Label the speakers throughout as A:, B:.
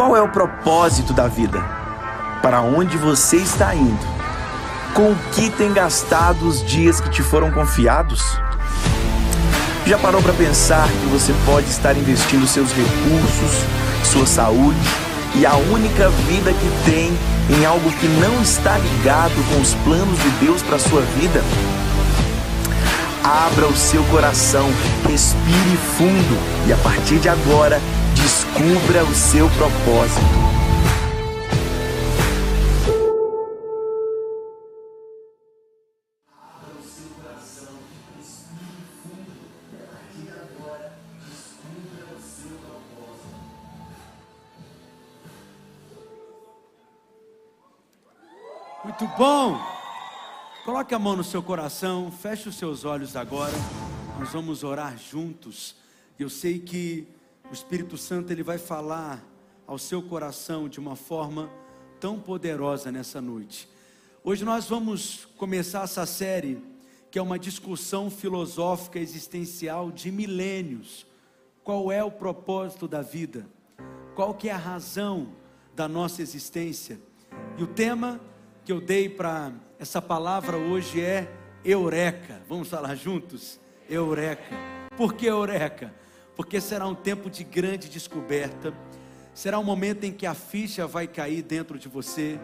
A: Qual é o propósito da vida? Para onde você está indo? Com o que tem gastado os dias que te foram confiados? Já parou para pensar que você pode estar investindo seus recursos, sua saúde e a única vida que tem em algo que não está ligado com os planos de Deus para sua vida? Abra o seu coração, respire fundo e a partir de agora descubra o seu propósito.
B: Muito bom. Coloque a mão no seu coração, feche os seus olhos agora. Nós vamos orar juntos. Eu sei que o Espírito Santo ele vai falar ao seu coração de uma forma tão poderosa nessa noite. Hoje nós vamos começar essa série que é uma discussão filosófica existencial de milênios. Qual é o propósito da vida? Qual que é a razão da nossa existência? E o tema que eu dei para essa palavra hoje é eureka. Vamos falar juntos? Eureka. Por que eureka? Porque será um tempo de grande descoberta. Será um momento em que a ficha vai cair dentro de você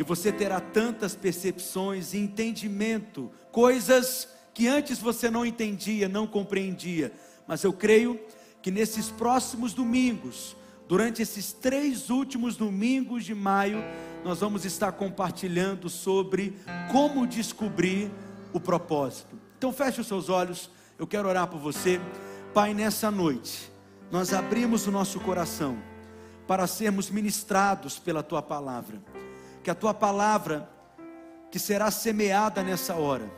B: e você terá tantas percepções e entendimento, coisas que antes você não entendia, não compreendia. Mas eu creio que nesses próximos domingos, durante esses três últimos domingos de maio, nós vamos estar compartilhando sobre como descobrir o propósito. Então feche os seus olhos, eu quero orar por você. Pai, nessa noite, nós abrimos o nosso coração para sermos ministrados pela tua palavra. Que a tua palavra que será semeada nessa hora,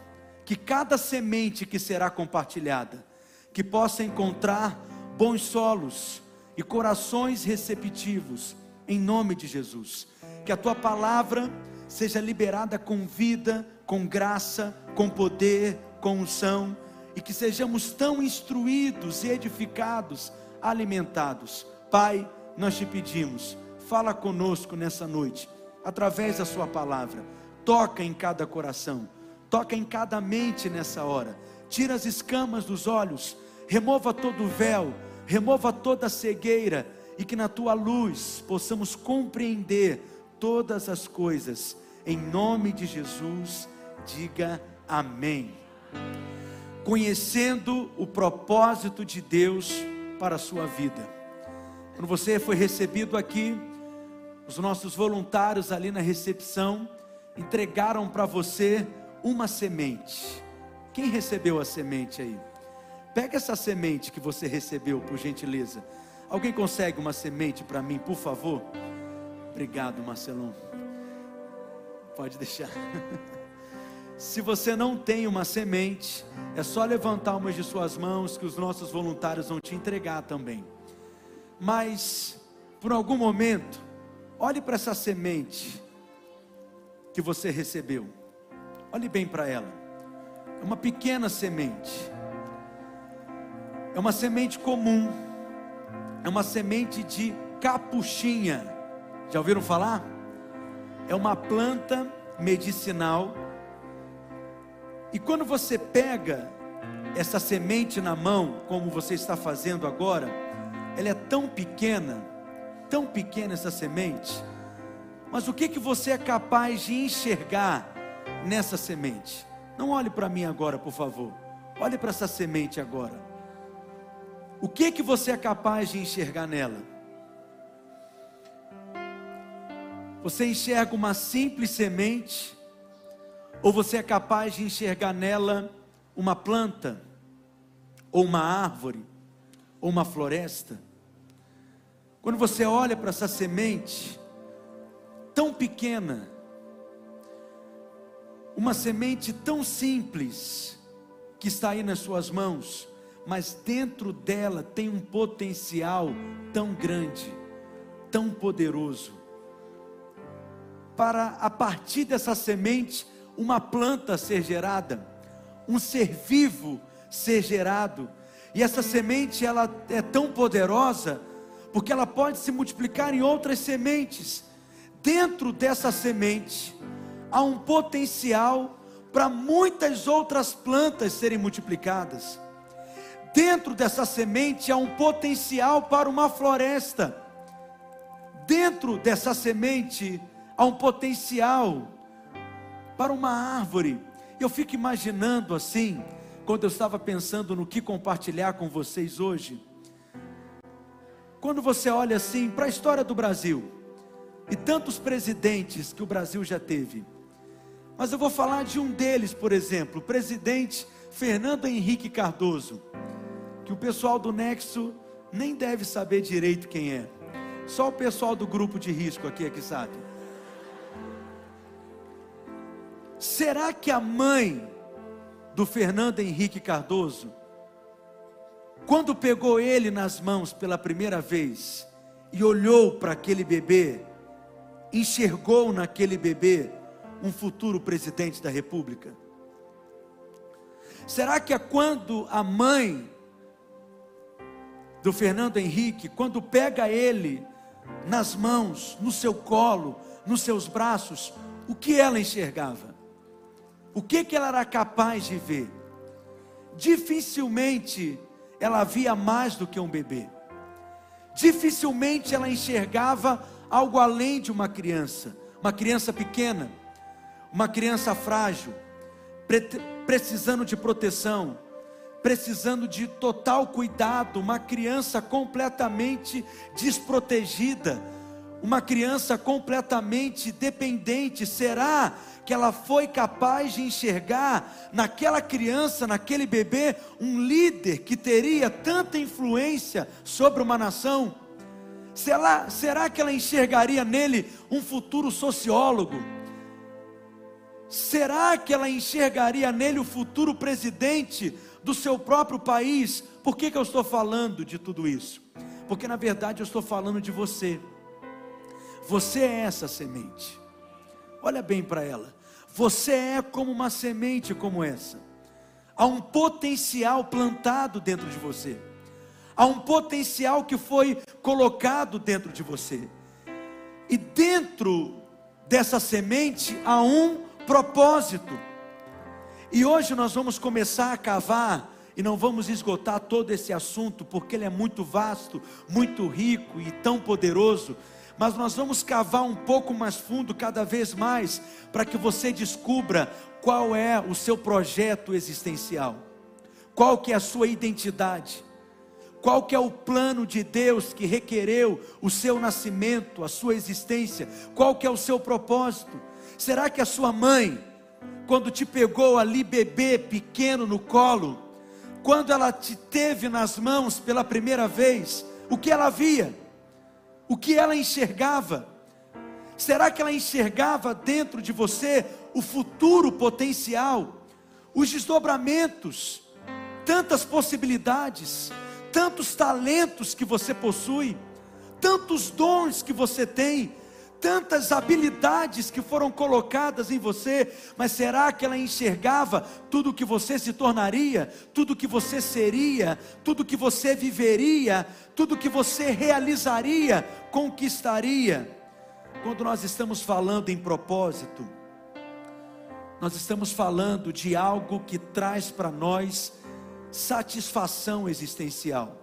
B: que cada semente que será compartilhada, que possa encontrar bons solos e corações receptivos, em nome de Jesus que a tua palavra seja liberada com vida, com graça, com poder, com unção, e que sejamos tão instruídos edificados, alimentados. Pai, nós te pedimos, fala conosco nessa noite, através da Sua palavra, toca em cada coração, toca em cada mente nessa hora, tira as escamas dos olhos, remova todo o véu, remova toda a cegueira, e que na tua luz possamos compreender todas as coisas. Em nome de Jesus, diga amém. Conhecendo o propósito de Deus para a sua vida. Quando você foi recebido aqui, os nossos voluntários ali na recepção entregaram para você uma semente. Quem recebeu a semente aí? Pega essa semente que você recebeu, por gentileza. Alguém consegue uma semente para mim, por favor? Obrigado, Marcelão. Pode deixar. Se você não tem uma semente, é só levantar uma de suas mãos que os nossos voluntários vão te entregar também. Mas, por algum momento, olhe para essa semente que você recebeu. Olhe bem para ela. É uma pequena semente. É uma semente comum. É uma semente de capuchinha. Já ouviram falar? É uma planta medicinal. E quando você pega essa semente na mão, como você está fazendo agora, ela é tão pequena, tão pequena essa semente. Mas o que que você é capaz de enxergar nessa semente? Não olhe para mim agora, por favor. Olhe para essa semente agora. O que que você é capaz de enxergar nela? Você enxerga uma simples semente, ou você é capaz de enxergar nela uma planta, ou uma árvore, ou uma floresta? Quando você olha para essa semente, tão pequena, uma semente tão simples, que está aí nas suas mãos, mas dentro dela tem um potencial tão grande, tão poderoso para a partir dessa semente uma planta ser gerada, um ser vivo ser gerado. E essa semente ela é tão poderosa porque ela pode se multiplicar em outras sementes. Dentro dessa semente há um potencial para muitas outras plantas serem multiplicadas. Dentro dessa semente há um potencial para uma floresta. Dentro dessa semente há um potencial para uma árvore. Eu fico imaginando assim, quando eu estava pensando no que compartilhar com vocês hoje. Quando você olha assim para a história do Brasil e tantos presidentes que o Brasil já teve, mas eu vou falar de um deles, por exemplo, o presidente Fernando Henrique Cardoso, que o pessoal do Nexo nem deve saber direito quem é. Só o pessoal do grupo de risco aqui é que sabe. Será que a mãe do Fernando Henrique Cardoso, quando pegou ele nas mãos pela primeira vez e olhou para aquele bebê, enxergou naquele bebê um futuro presidente da República? Será que é quando a mãe do Fernando Henrique, quando pega ele nas mãos, no seu colo, nos seus braços, o que ela enxergava? O que, que ela era capaz de ver? Dificilmente ela via mais do que um bebê. Dificilmente ela enxergava algo além de uma criança, uma criança pequena, uma criança frágil, precisando de proteção, precisando de total cuidado, uma criança completamente desprotegida, uma criança completamente dependente. Será que ela foi capaz de enxergar naquela criança, naquele bebê, um líder que teria tanta influência sobre uma nação? Será, será que ela enxergaria nele um futuro sociólogo? Será que ela enxergaria nele o futuro presidente do seu próprio país? Por que, que eu estou falando de tudo isso? Porque na verdade eu estou falando de você. Você é essa semente. Olha bem para ela. Você é como uma semente como essa. Há um potencial plantado dentro de você. Há um potencial que foi colocado dentro de você. E dentro dessa semente há um propósito. E hoje nós vamos começar a cavar e não vamos esgotar todo esse assunto, porque ele é muito vasto, muito rico e tão poderoso mas nós vamos cavar um pouco mais fundo cada vez mais, para que você descubra qual é o seu projeto existencial, qual que é a sua identidade, qual que é o plano de Deus que requereu o seu nascimento, a sua existência, qual que é o seu propósito? Será que a sua mãe, quando te pegou ali bebê pequeno no colo, quando ela te teve nas mãos pela primeira vez, o que ela via? O que ela enxergava. Será que ela enxergava dentro de você o futuro potencial, os desdobramentos, tantas possibilidades, tantos talentos que você possui, tantos dons que você tem, tantas habilidades que foram colocadas em você, mas será que ela enxergava tudo o que você se tornaria, tudo o que você seria, tudo o que você viveria, tudo o que você realizaria, conquistaria? Quando nós estamos falando em propósito, nós estamos falando de algo que traz para nós satisfação existencial,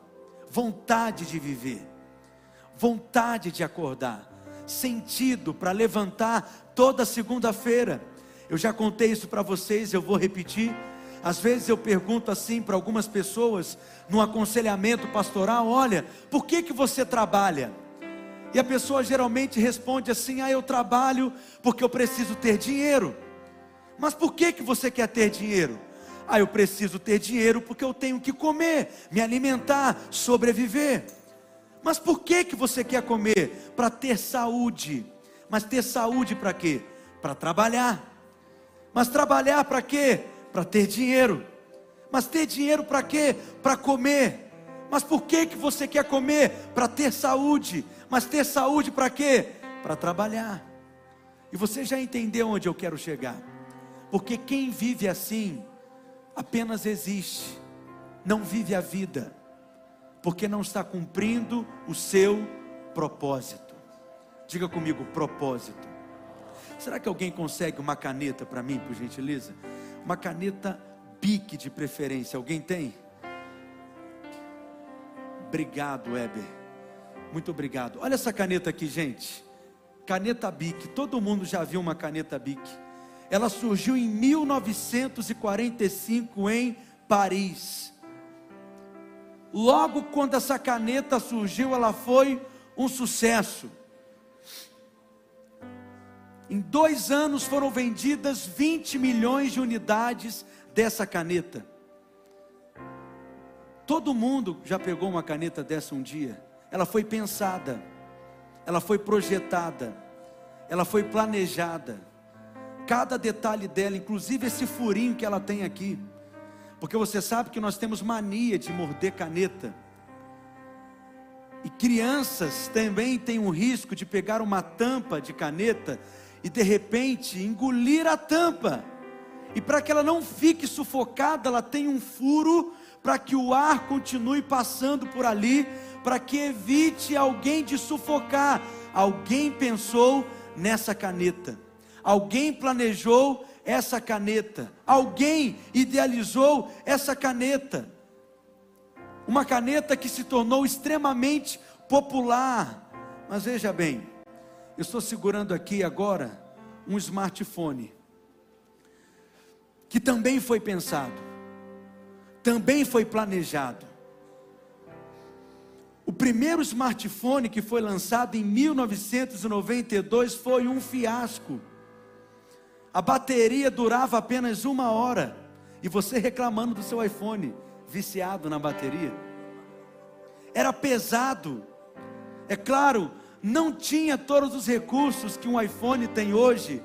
B: vontade de viver, vontade de acordar sentido para levantar toda segunda-feira. Eu já contei isso para vocês, eu vou repetir. Às vezes eu pergunto assim para algumas pessoas no aconselhamento pastoral: olha, por que que você trabalha? E a pessoa geralmente responde assim: ah, eu trabalho porque eu preciso ter dinheiro. Mas por que que você quer ter dinheiro? Ah, eu preciso ter dinheiro porque eu tenho que comer, me alimentar, sobreviver. Mas por que que você quer comer? Para ter saúde. Mas ter saúde para quê? Para trabalhar. Mas trabalhar para quê? Para ter dinheiro. Mas ter dinheiro para quê? Para comer. Mas por que que você quer comer? Para ter saúde. Mas ter saúde para quê? Para trabalhar. E você já entendeu onde eu quero chegar? Porque quem vive assim apenas existe, não vive a vida porque não está cumprindo o seu propósito. Diga comigo, propósito. Será que alguém consegue uma caneta para mim, por gentileza? Uma caneta Bic de preferência. Alguém tem? Obrigado, Weber. Muito obrigado. Olha essa caneta aqui, gente. Caneta Bic. Todo mundo já viu uma caneta Bic. Ela surgiu em 1945 em Paris. Logo quando essa caneta surgiu, ela foi um sucesso. Em dois anos foram vendidas 20 milhões de unidades dessa caneta. Todo mundo já pegou uma caneta dessa um dia. Ela foi pensada, ela foi projetada, ela foi planejada. Cada detalhe dela, inclusive esse furinho que ela tem aqui. Porque você sabe que nós temos mania de morder caneta. E crianças também têm um risco de pegar uma tampa de caneta e de repente engolir a tampa. E para que ela não fique sufocada, ela tem um furo para que o ar continue passando por ali, para que evite alguém de sufocar. Alguém pensou nessa caneta. Alguém planejou essa caneta. Alguém idealizou essa caneta. Uma caneta que se tornou extremamente popular. Mas veja bem, eu estou segurando aqui agora um smartphone que também foi pensado, também foi planejado. O primeiro smartphone que foi lançado em 1992 foi um fiasco. A bateria durava apenas uma hora. E você reclamando do seu iPhone, viciado na bateria. Era pesado. É claro, não tinha todos os recursos que um iPhone tem hoje.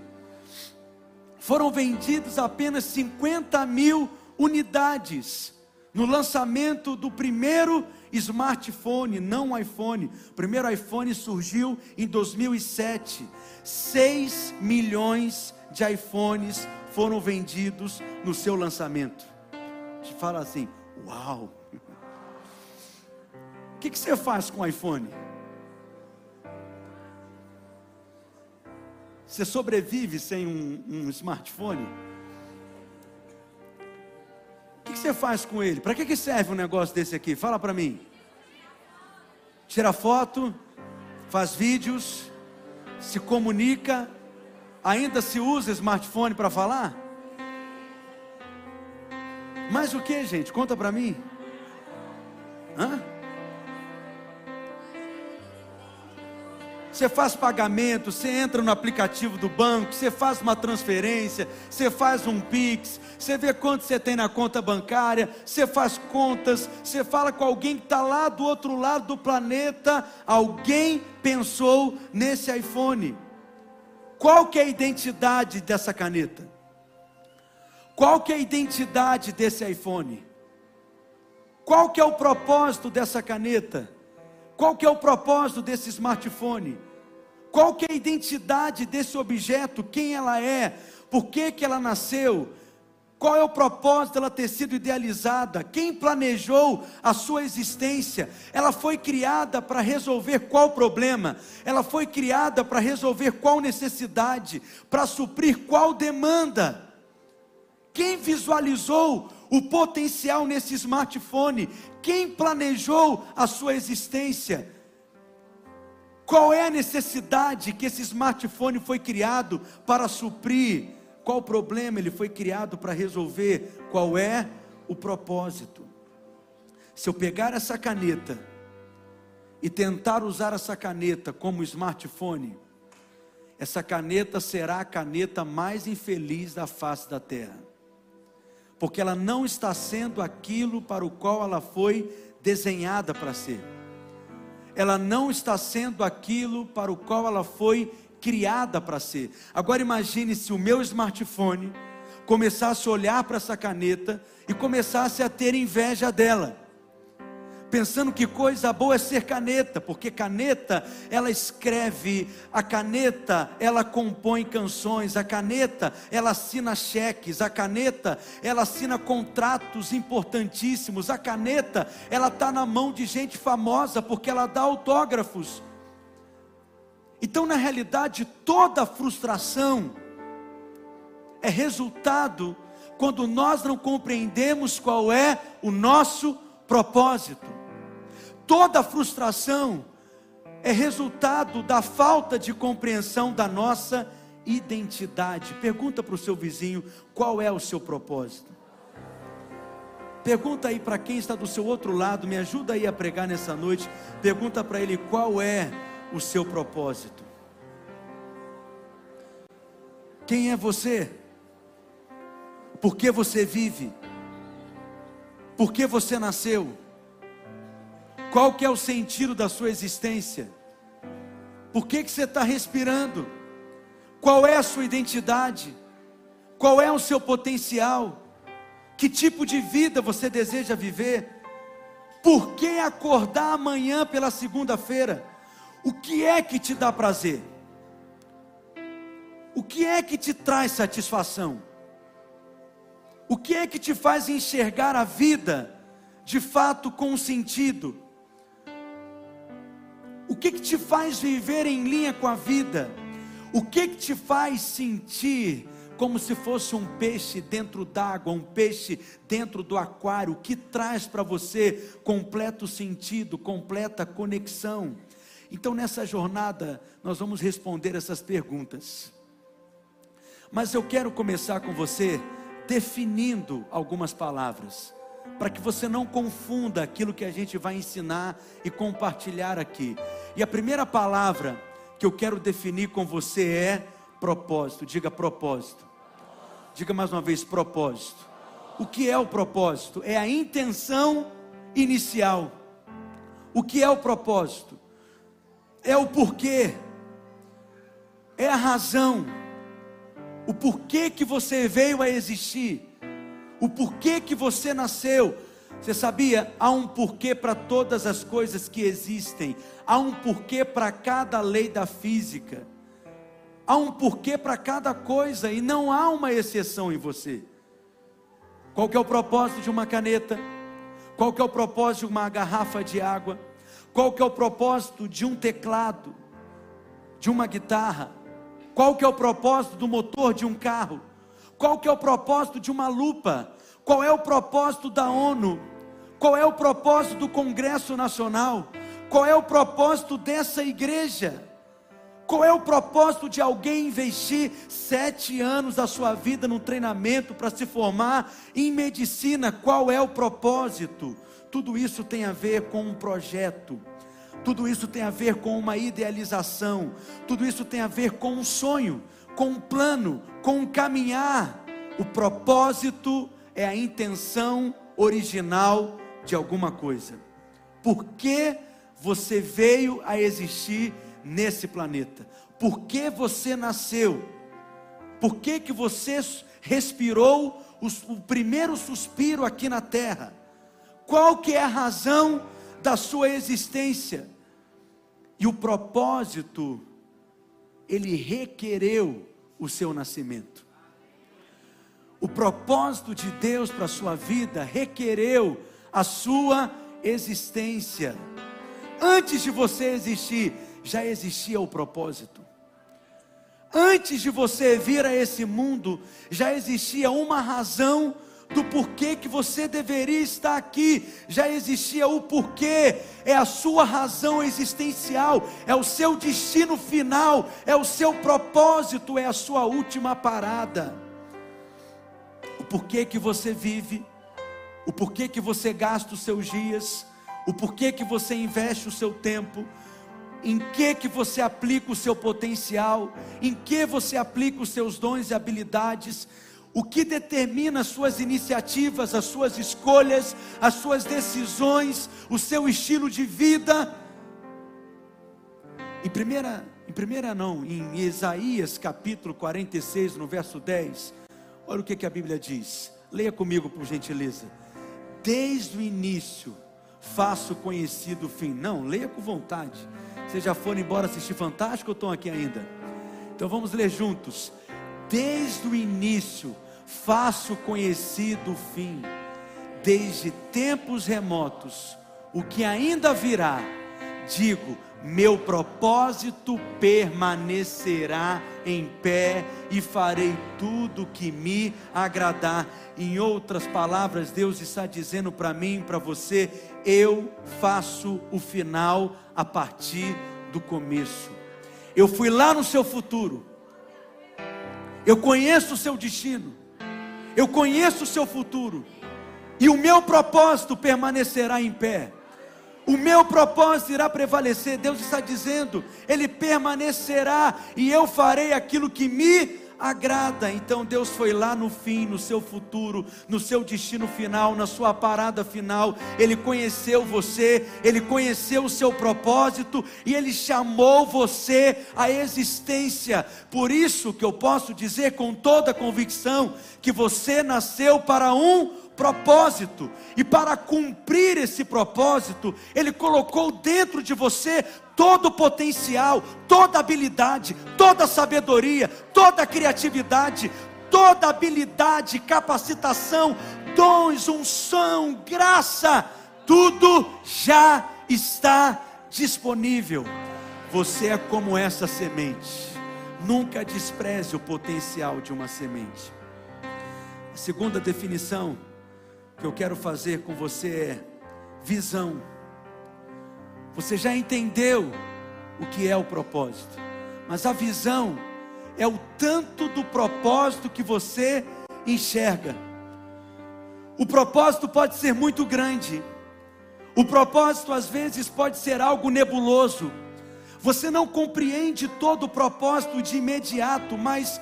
B: Foram vendidos apenas 50 mil unidades no lançamento do primeiro smartphone, não iPhone. O primeiro iPhone surgiu em 2007. 6 milhões de iPhones foram vendidos no seu lançamento. Te fala assim: Uau! O que, que você faz com o iPhone? Você sobrevive sem um, um smartphone? O que você faz com ele? Para que, que serve um negócio desse aqui? Fala para mim. Tira foto, faz vídeos, se comunica, ainda se usa smartphone para falar? Mas o que, gente? Conta para mim. Hã? Você faz pagamento, você entra no aplicativo do banco, você faz uma transferência, você faz um Pix, você vê quanto você tem na conta bancária, você faz contas, você fala com alguém que está lá do outro lado do planeta, alguém pensou nesse iPhone. Qual que é a identidade dessa caneta? Qual que é a identidade desse iPhone? Qual que é o propósito dessa caneta? Qual que é o propósito desse smartphone? Qual que é a identidade desse objeto? Quem ela é? Por que, que ela nasceu? Qual é o propósito dela ter sido idealizada? Quem planejou a sua existência? Ela foi criada para resolver qual problema? Ela foi criada para resolver qual necessidade? Para suprir qual demanda? Quem visualizou o potencial nesse smartphone? Quem planejou a sua existência? Qual é a necessidade que esse smartphone foi criado para suprir? Qual problema ele foi criado para resolver? Qual é o propósito? Se eu pegar essa caneta e tentar usar essa caneta como smartphone, essa caneta será a caneta mais infeliz da face da terra porque ela não está sendo aquilo para o qual ela foi desenhada para ser. Ela não está sendo aquilo para o qual ela foi criada para ser. Agora imagine se o meu smartphone começasse a olhar para essa caneta e começasse a ter inveja dela. pensando que coisa boa é ser caneta, porque caneta ela escreve, a caneta ela compõe canções, a caneta ela assina cheques, a caneta ela assina contratos importantíssimos, a caneta ela está na mão de gente famosa porque ela dá autógrafos. Então, na realidade, toda frustração é resultado quando nós não compreendemos qual é o nosso propósito. Toda frustração é resultado da falta de compreensão da nossa identidade. Pergunta para o seu vizinho qual é o seu propósito. Pergunta aí para quem está do seu outro lado, me ajuda aí a pregar nessa noite. Pergunta para ele qual é o seu propósito. Quem é você? Por que você vive? Por que você nasceu? Qual que é o sentido da sua existência? Por que, que você está respirando? Qual é a sua identidade? Qual é o seu potencial? Que tipo de vida você deseja viver? Por que acordar amanhã pela segunda-feira? O que é que te dá prazer? O que é que te traz satisfação? O que é que te faz enxergar a vida de fato com sentido? O que que te faz viver em linha com a vida? O que que te faz sentir como se fosse um peixe dentro d'água, um peixe dentro do aquário? O que traz para você completo sentido, completa conexão? Então, nessa jornada, nós vamos responder essas perguntas. Mas eu quero começar com você definindo algumas palavras, para que você não confunda aquilo que a gente vai ensinar e compartilhar aqui. E a primeira palavra que eu quero definir com você é propósito. Diga propósito. Diga mais uma vez propósito. O que é o propósito? É a intenção inicial. O que é o propósito? É o porquê. É a razão o porquê que você veio a existir, o porquê que você nasceu. Você sabia? Há um porquê para todas as coisas que existem, há um porquê para cada lei da física, há um porquê para cada coisa e não há uma exceção em você. Qual que é o propósito de uma caneta? Qual que é o propósito de uma garrafa de água? Qual que é o propósito de um teclado, de uma guitarra? Qual que é o propósito do motor de um carro? Qual que é o propósito de uma lupa? Qual é o propósito da ONU? Qual é o propósito do Congresso Nacional? Qual é o propósito dessa igreja? Qual é o propósito de alguém investir sete anos da sua vida num treinamento para se formar em medicina? Qual é o propósito? Tudo isso tem a ver com um projeto. Tudo isso tem a ver com uma idealização, tudo isso tem a ver com um sonho, com um plano, com um caminhar. O propósito é a intenção original de alguma coisa. Por que você veio a existir nesse planeta? Por que você nasceu? Por que, que você respirou o, o primeiro suspiro aqui na terra? Qual que é a razão da sua existência? E o propósito, ele requereu o seu nascimento. O propósito de Deus para a sua vida requereu a sua existência. Antes de você existir, já existia o propósito. Antes de você vir a esse mundo, já existia uma razão do porquê que você deveria estar aqui. Já existia o porquê, é a sua razão existencial, é o seu destino final, é o seu propósito, é a sua última parada. O porquê que você vive, o porquê que você gasta os seus dias, o porquê que você investe o seu tempo, em que que você aplica o seu potencial, em que você aplica os seus dons e habilidades, o que determina as suas iniciativas, as suas escolhas, as suas decisões, o seu estilo de vida. Em primeira, em primeira não, em Isaías capítulo 46, no verso 10, olha o que, que a Bíblia diz. Leia comigo, por gentileza. Desde o início faço conhecido o fim. Não, leia com vontade. Vocês já foram embora assistir Fantástico ou estão aqui ainda? Então vamos ler juntos. Desde o início faço conhecido o fim, desde tempos remotos, o que ainda virá, digo, meu propósito permanecerá em pé e farei tudo que me agradar. Em outras palavras, Deus está dizendo para mim, para você, eu faço o final a partir do começo. Eu fui lá no seu futuro. Eu conheço o seu destino. Eu conheço o seu futuro. E o meu propósito permanecerá em pé. O meu propósito irá prevalecer. Deus está dizendo, Ele permanecerá e eu farei aquilo que me agrada. Então Deus foi lá no fim, no seu futuro, no seu destino final, na sua parada final. Ele conheceu você, ele conheceu o seu propósito e ele chamou você à existência. Por isso que eu posso dizer com toda convicção que você nasceu para um propósito, e para cumprir esse propósito, Ele colocou dentro de você todo o potencial, toda habilidade, toda sabedoria, toda criatividade, toda habilidade, capacitação, dons, unção, graça, tudo já está disponível. Você é como essa semente. Nunca despreze o potencial de uma semente. A segunda definição que eu quero fazer com você é visão. Você já entendeu o que é o propósito, mas a visão é o tanto do propósito que você enxerga. O propósito pode ser muito grande, o propósito às vezes pode ser algo nebuloso. Você não compreende todo o propósito de imediato, mas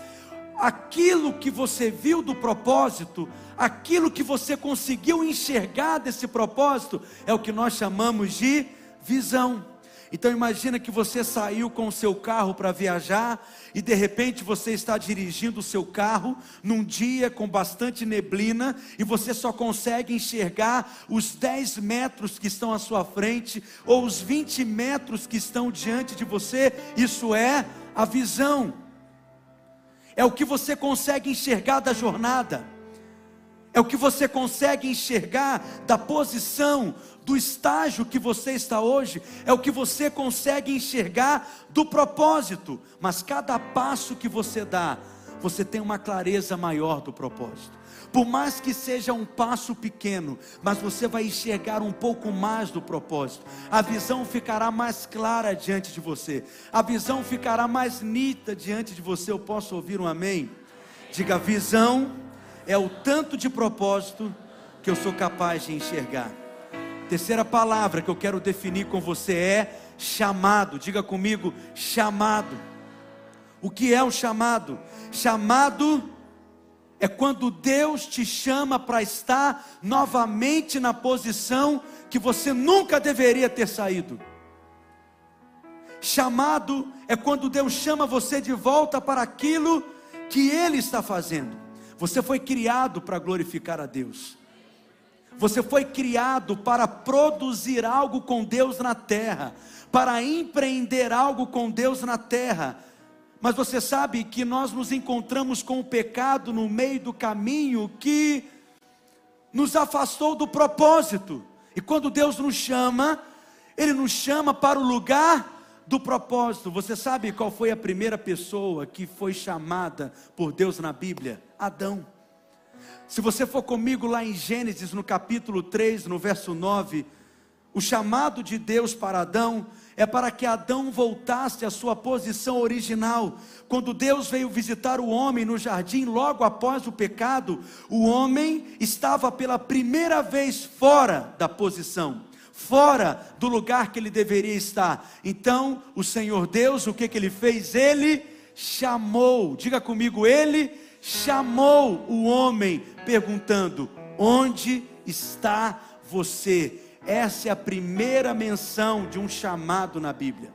B: aquilo que você viu do propósito, aquilo que você conseguiu enxergar desse propósito, é o que nós chamamos de visão. Então imagina que você saiu com o seu carro para viajar e de repente você está dirigindo o seu carro num dia com bastante neblina e você só consegue enxergar os 10 metros que estão à sua frente ou os 20 metros que estão diante de você. Isso é a visão é o que você consegue enxergar da jornada, é o que você consegue enxergar da posição, do estágio que você está hoje, é o que você consegue enxergar do propósito, mas cada passo que você dá, você tem uma clareza maior do propósito por mais que seja um passo pequeno, mas você vai enxergar um pouco mais do propósito. A visão ficará mais clara diante de você, a visão ficará mais nítida diante de você. Eu posso ouvir um amém? Diga: visão é o tanto de propósito que eu sou capaz de enxergar. Terceira palavra que eu quero definir com você é chamado. Diga comigo, chamado. O que é o chamado? Chamado é quando Deus te chama para estar novamente na posição que você nunca deveria ter saído. Chamado é quando Deus chama você de volta para aquilo que Ele está fazendo. Você foi criado para glorificar a Deus. Você foi criado para produzir algo com Deus na terra, para empreender algo com Deus na terra mas você sabe que nós nos encontramos com o pecado no meio do caminho que nos afastou do propósito. E quando Deus nos chama, Ele nos chama para o lugar do propósito. Você sabe qual foi a primeira pessoa que foi chamada por Deus na Bíblia? Adão. Se você for comigo lá em Gênesis, no capítulo 3, no verso 9, o chamado de Deus para Adão é para que Adão voltasse à sua posição original. Quando Deus veio visitar o homem no jardim, logo após o pecado, o homem estava pela primeira vez fora da posição, fora do lugar que ele deveria estar. Então, o Senhor Deus, o que, que ele fez? Ele chamou, diga comigo, ele chamou o homem, perguntando: Onde está você? Essa é a primeira menção de um chamado na Bíblia.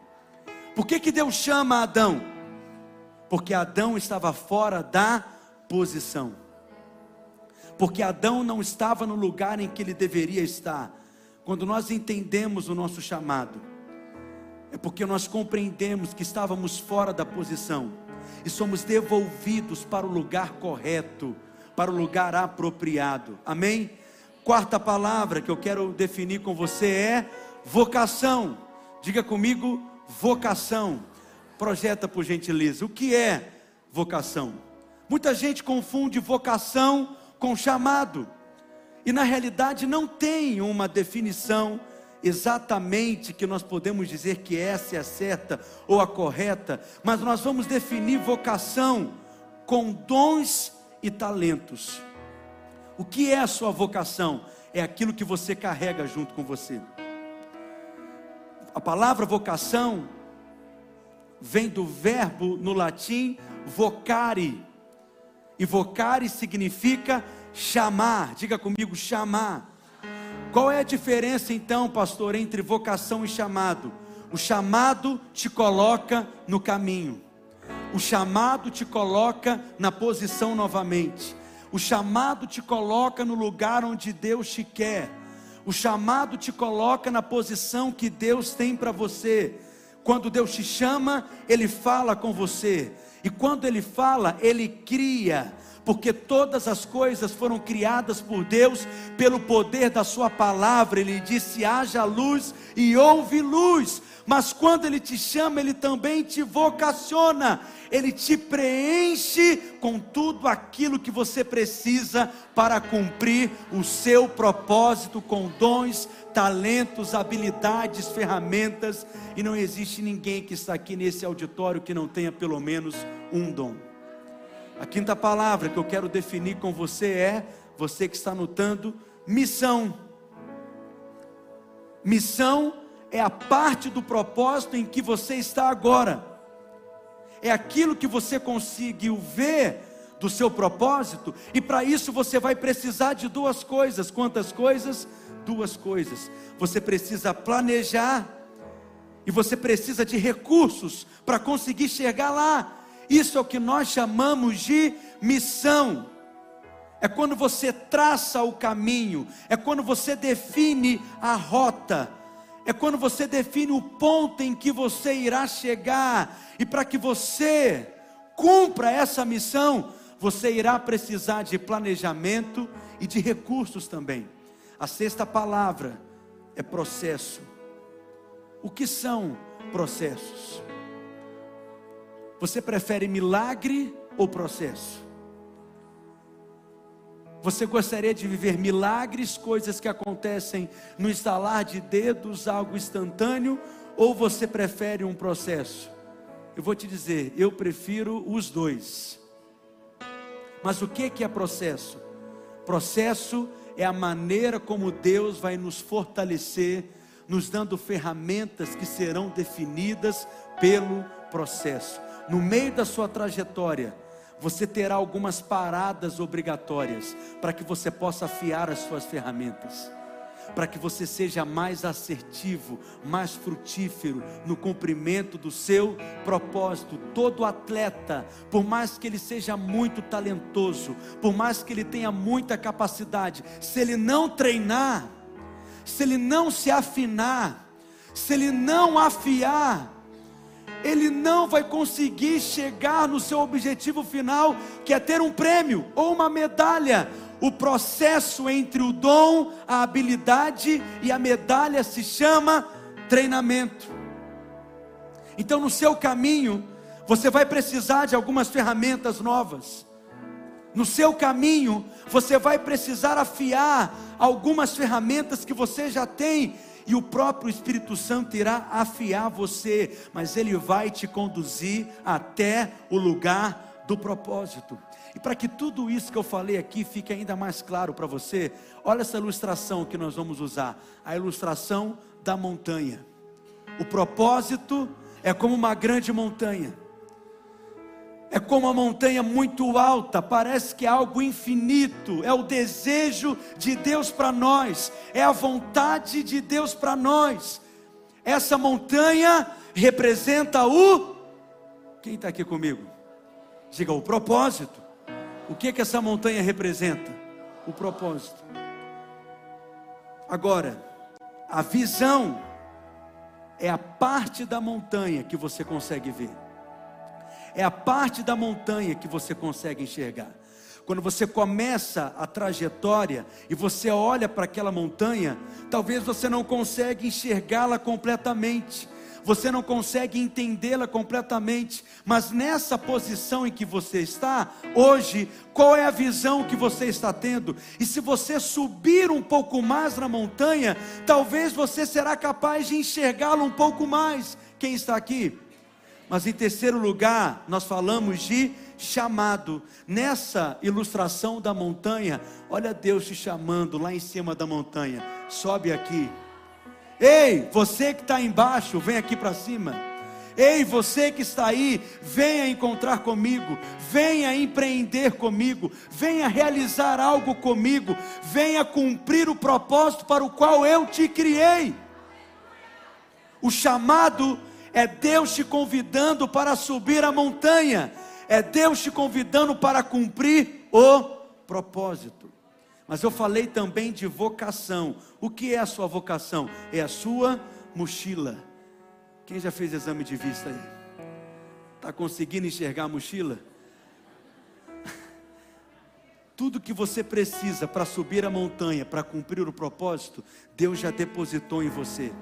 B: Por que, que Deus chama Adão? Porque Adão estava fora da posição. Porque Adão não estava no lugar em que ele deveria estar. Quando nós entendemos o nosso chamado, é porque nós compreendemos que estávamos fora da posição e somos devolvidos para o lugar correto, para o lugar apropriado. Amém? Quarta palavra que eu quero definir com você é vocação. Diga comigo, vocação. Projeta por gentileza. O que é vocação? Muita gente confunde vocação com chamado. E na realidade não tem uma definição exatamente que nós podemos dizer que essa é a certa ou a correta, mas nós vamos definir vocação com dons e talentos. O que é a sua vocação? É aquilo que você carrega junto com você. A palavra vocação vem do verbo no latim vocare. E vocare significa chamar. Diga comigo, chamar. Qual é a diferença então, pastor, entre vocação e chamado? O chamado te coloca no caminho. O chamado te coloca na posição novamente. O chamado te coloca no lugar onde Deus te quer. O chamado te coloca na posição que Deus tem para você. Quando Deus te chama, Ele fala com você. E quando Ele fala, Ele cria porque todas as coisas foram criadas por Deus pelo poder da Sua palavra. Ele disse: haja luz e houve luz. Mas quando Ele te chama, Ele também te vocaciona, Ele te preenche com tudo aquilo que você precisa para cumprir o seu propósito, com dons, talentos, habilidades, ferramentas. E não existe ninguém que está aqui nesse auditório que não tenha pelo menos um dom. A quinta palavra que eu quero definir com você é, você que está anotando, missão. Missão é a parte do propósito em que você está agora. É aquilo que você conseguiu ver do seu propósito, e para isso você vai precisar de duas coisas. Quantas coisas? Duas coisas. Você precisa planejar e você precisa de recursos para conseguir chegar lá. Isso é o que nós chamamos de missão. É quando você traça o caminho, é quando você define a rota, é quando você define o ponto em que você irá chegar, e para que você cumpra essa missão, você irá precisar de planejamento e de recursos também. A sexta palavra é processo. O que são processos? Você prefere milagre ou processo? Você gostaria de viver milagres, coisas que acontecem no instalar de dedos, algo instantâneo, ou você prefere um processo? Eu vou te dizer, eu prefiro os dois. Mas o que é processo? Processo é a maneira como Deus vai nos fortalecer, nos dando ferramentas que serão definidas pelo processo no meio da sua trajetória, você terá algumas paradas obrigatórias para que você possa afiar as suas ferramentas, para que você seja mais assertivo, mais frutífero no cumprimento do seu propósito. Todo atleta, por mais que ele seja muito talentoso, por mais que ele tenha muita capacidade, se ele não treinar, se ele não se afinar, se ele não afiar, ele não vai conseguir chegar no seu objetivo final, que é ter um prêmio ou uma medalha. O processo entre o dom, a habilidade e a medalha se chama treinamento. Então, no seu caminho, você vai precisar de algumas ferramentas novas. No seu caminho, você vai precisar afiar algumas ferramentas que você já tem e o próprio Espírito Santo irá afiar você, mas ele vai te conduzir até o lugar do propósito. E para que tudo isso que eu falei aqui fique ainda mais claro para você, olha essa ilustração que nós vamos usar, a ilustração da montanha. O propósito é como uma grande montanha é como uma montanha muito alta, parece que é algo infinito, é o desejo de Deus para nós, é a vontade de Deus para nós. Essa montanha representa o. Quem está aqui comigo? Diga o propósito. O que que essa montanha representa? O propósito. Agora, A visão é a parte da montanha que você consegue ver. É a parte da montanha que você consegue enxergar. Quando você começa a trajetória e você olha para aquela montanha, talvez você não consiga enxergá-la completamente você não consegue entendê-la completamente, mas nessa posição em que você está, hoje, qual é a visão que você está tendo? E se você subir um pouco mais na montanha, talvez você será capaz de enxergá-la um pouco mais. Quem está aqui? Mas em terceiro lugar, nós falamos de chamado. Nessa ilustração da montanha, olha Deus te chamando lá em cima da montanha. Sobe aqui. Ei, você que está embaixo, vem aqui para cima. Ei, você que está aí, venha encontrar comigo, venha empreender comigo, venha realizar algo comigo, venha cumprir o propósito para o qual eu te criei. O chamado é Deus te convidando para subir a montanha, é Deus te convidando para cumprir o propósito. Mas eu falei também de vocação. O que é a sua vocação? É a sua mochila. Quem já fez exame de vista aí? Está conseguindo enxergar a mochila? Tudo que você precisa para subir a montanha, para cumprir o propósito, Deus já depositou em você.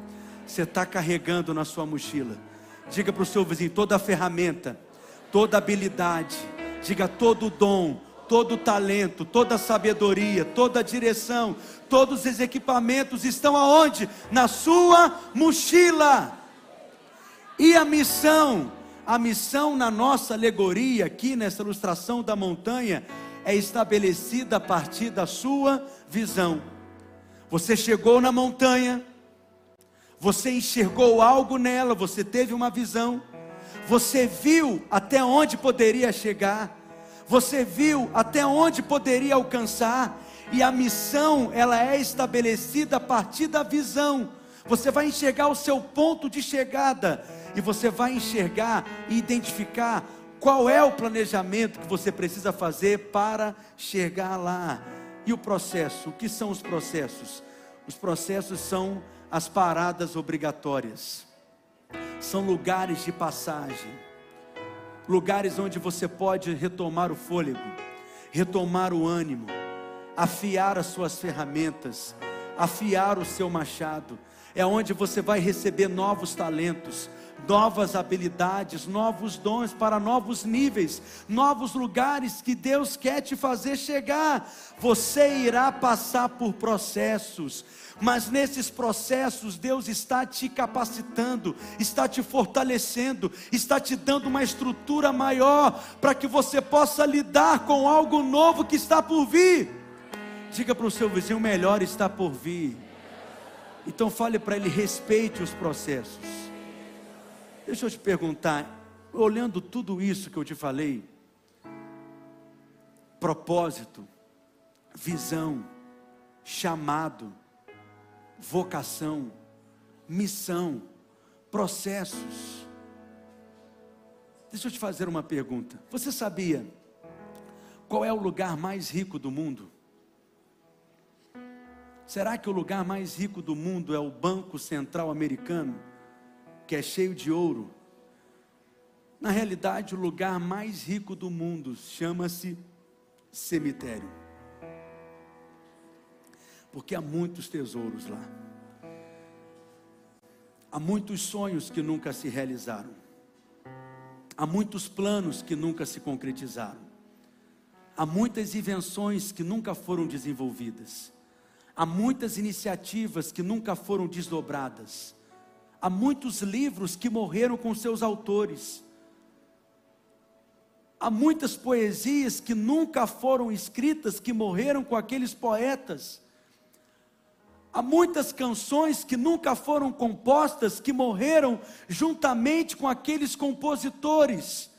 B: Você está carregando na sua mochila. Diga para o seu vizinho: toda ferramenta, toda habilidade, diga todo dom, todo talento, toda sabedoria, toda direção, todos os equipamentos estão aonde? Na sua mochila. E a missão? A missão na nossa alegoria, aqui nessa ilustração da montanha, é estabelecida a partir da sua visão. Você chegou na montanha, você enxergou algo nela, você teve uma visão, você viu até onde poderia chegar você viu até onde poderia alcançar, e a missão, ela é estabelecida a partir da visão. Você vai enxergar o seu ponto de chegada, e você vai enxergar e identificar qual é o planejamento que você precisa fazer para chegar lá. E o processo, o que são os processos? Os processos são as paradas obrigatórias, são lugares de passagem lugares onde você pode retomar o fôlego, retomar o ânimo, afiar as suas ferramentas, afiar o seu machado. É onde você vai receber novos talentos, novas habilidades, novos dons para novos níveis, novos lugares que Deus quer te fazer chegar. Você irá passar por processos mas nesses processos Deus está te capacitando, está te fortalecendo, está te dando uma estrutura maior para que você possa lidar com algo novo que está por vir. Diga para o seu vizinho: melhor está por vir. Então fale para ele: respeite os processos. Deixa eu te perguntar, olhando tudo isso que eu te falei, propósito, visão, chamado, vocação, missão, processos. Deixa eu te fazer uma pergunta. Você sabia qual é o lugar mais rico do mundo? Será que o lugar mais rico do mundo é o Banco Central Americano, que é cheio de ouro? Na realidade, o lugar mais rico do mundo chama-se cemitério porque há muitos tesouros lá. Há muitos sonhos que nunca se realizaram. Há muitos planos que nunca se concretizaram. Há muitas invenções que nunca foram desenvolvidas. Há muitas iniciativas que nunca foram desdobradas. Há muitos livros que morreram com seus autores. Há muitas poesias que nunca foram escritas, que morreram com aqueles poetas. Há muitas canções que nunca foram compostas, que morreram juntamente com aqueles compositores.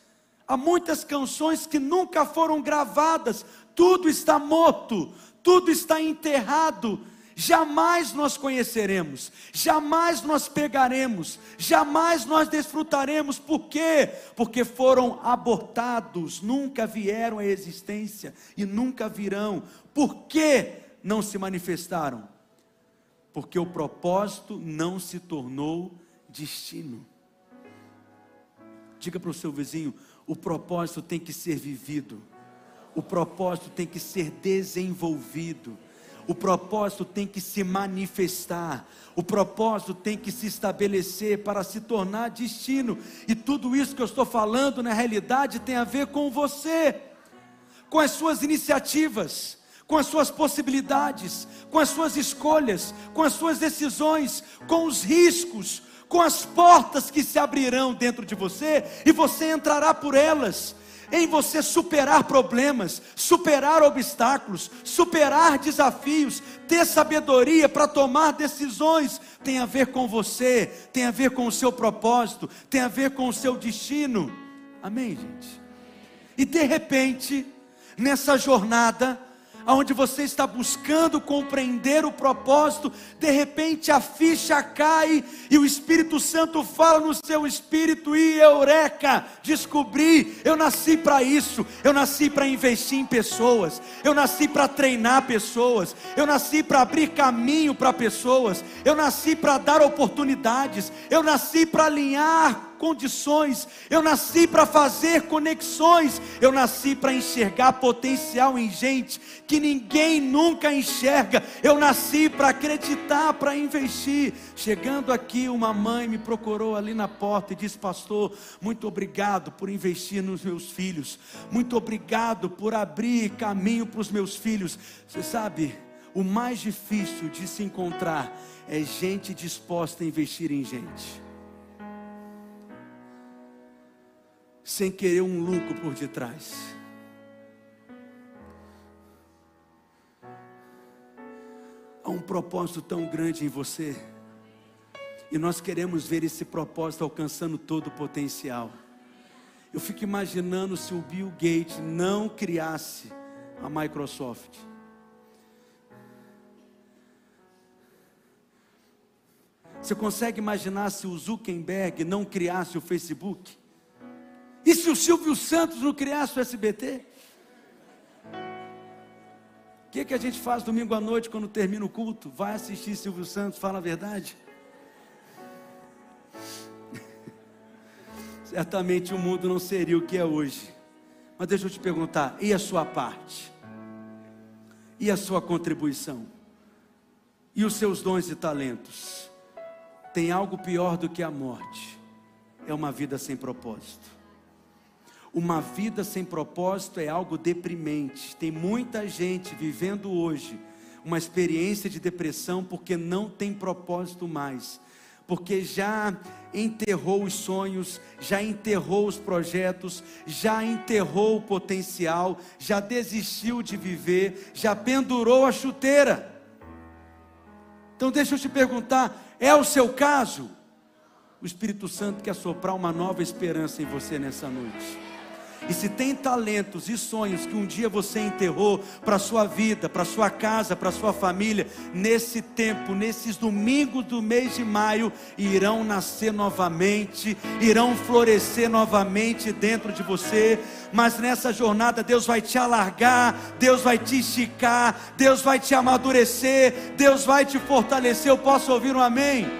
B: Há muitas canções que nunca foram gravadas, tudo está morto, tudo está enterrado. Jamais nós conheceremos, jamais nós pegaremos, jamais nós desfrutaremos, por quê? Porque foram abortados, nunca vieram à existência e nunca virão. Por que não se manifestaram? Porque o propósito não se tornou destino. Diga para o seu vizinho: o propósito tem que ser vivido, o propósito tem que ser desenvolvido, o propósito tem que se manifestar, o propósito tem que se estabelecer para se tornar destino, e tudo isso que eu estou falando, na realidade, tem a ver com você, com as suas iniciativas, com as suas possibilidades, com as suas escolhas, com as suas decisões, com os riscos, com as portas que se abrirão dentro de você e você entrará por elas. Em você superar problemas, superar obstáculos, superar desafios, ter sabedoria para tomar decisões, tem a ver com você, tem a ver com o seu propósito, tem a ver com o seu destino. Amém, gente? E de repente, nessa jornada, onde você está buscando compreender o propósito, de repente a ficha cai e o Espírito Santo fala no seu espírito e eureka, descobri, eu nasci para isso, eu nasci para investir em pessoas, eu nasci para treinar pessoas, eu nasci para abrir caminho para pessoas, eu nasci para dar oportunidades, eu nasci para alinhar condições, eu nasci para fazer conexões, eu nasci para enxergar potencial em gente que ninguém nunca enxerga, eu nasci para acreditar, para investir. Chegando aqui, uma mãe me procurou ali na porta e disse: Pastor, muito obrigado por investir nos meus filhos, muito obrigado por abrir caminho para os meus filhos. Você sabe, o mais difícil de se encontrar é gente disposta a investir em gente. Sem querer um lucro por detrás. Há um propósito tão grande em você, e nós queremos ver esse propósito alcançando todo o potencial. Eu fico imaginando se o Bill Gates não criasse a Microsoft. Você consegue imaginar se o Zuckerberg não criasse o Facebook? E se o Silvio Santos não criasse o SBT? O que, que a gente faz domingo à noite quando termina o culto? Vai assistir Silvio Santos, fala a verdade? Certamente o mundo não seria o que é hoje. Mas deixa eu te perguntar: e a sua parte? E a sua contribuição? E os seus dons e talentos? Tem algo pior do que a morte: é uma vida sem propósito. Uma vida sem propósito é algo deprimente. Tem muita gente vivendo hoje uma experiência de depressão porque não tem propósito mais. Porque já enterrou os sonhos, já enterrou os projetos, já enterrou o potencial, já desistiu de viver, já pendurou a chuteira. Então deixa eu te perguntar, é o seu caso? O Espírito Santo quer soprar uma nova esperança em você nessa noite. E se tem talentos e sonhos que um dia você enterrou para sua vida, para sua casa, para sua família, nesse tempo, nesses domingos do mês de maio, irão nascer novamente, irão florescer novamente dentro de você. Mas nessa jornada Deus vai te alargar, Deus vai te esticar, Deus vai te amadurecer, Deus vai te fortalecer. Eu posso ouvir um amém?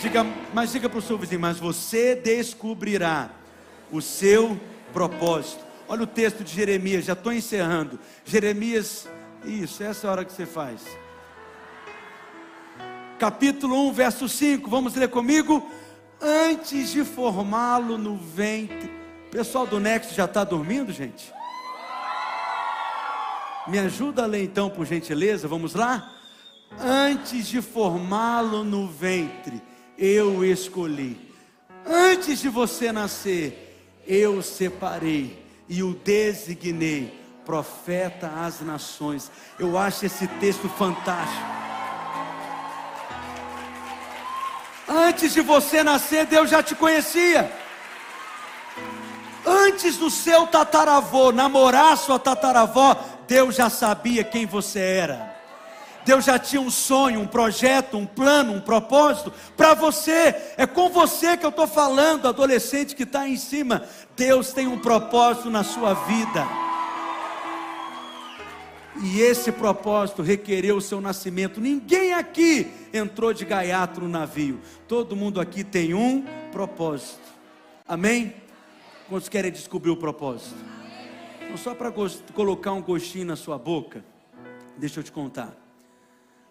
B: Diga, mas diga para o seu vizinho, mas você descobrirá o seu propósito. Olha o texto de Jeremias, já estou encerrando. Jeremias, isso, essa é a hora que você faz. Capítulo 1, verso 5, vamos ler comigo? Antes de formá-lo no ventre. Pessoal do Next já está dormindo, gente? Me ajuda a ler então, por gentileza, vamos lá? Antes de formá-lo no ventre, eu escolhi. Antes de você nascer, eu separei e o designei profeta às nações. Eu acho esse texto fantástico. Antes de você nascer, Deus já te conhecia. Antes do seu tataravô namorar sua tataravó, Deus já sabia quem você era. Deus já tinha um sonho, um projeto, um plano, um propósito para você. É com você que eu estou falando, adolescente que está em cima. Deus tem um propósito na sua vida. E esse propósito requereu o seu nascimento. Ninguém aqui entrou de gaiato no navio. Todo mundo aqui tem um propósito. Amém? Quantos querem descobrir o propósito? Então, só para colocar um gostinho na sua boca, deixa eu te contar.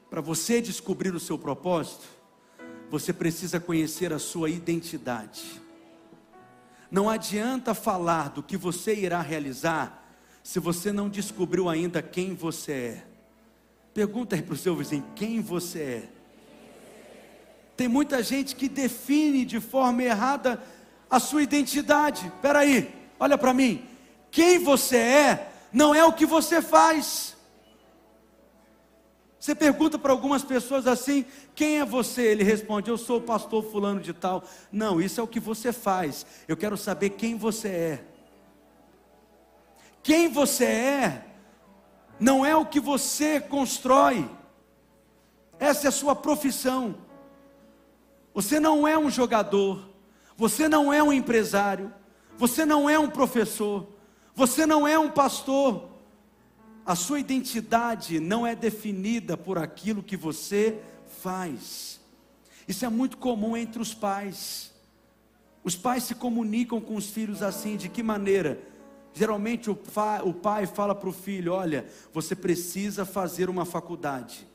B: Para você descobrir o seu propósito, você precisa conhecer a sua identidade. Não adianta falar do que você irá realizar se você não descobriu ainda quem você é. Pergunta aí para o seu vizinho: quem você é? Tem muita gente que define de forma errada a sua identidade. Espera aí, olha para mim. Quem você é não é o que você faz. Você pergunta para algumas pessoas assim: quem é você? Ele responde: eu sou o pastor Fulano de Tal. Não, isso é o que você faz. Eu quero saber quem você é. Quem você é não é o que você constrói, essa é a sua profissão. Você não é um jogador, você não é um empresário, você não é um professor, você não é um pastor, a sua identidade não é definida por aquilo que você faz. Isso é muito comum entre os pais. Os pais se comunicam com os filhos assim, de que maneira? Geralmente o pai, o pai fala para o filho: Olha, você precisa fazer uma faculdade.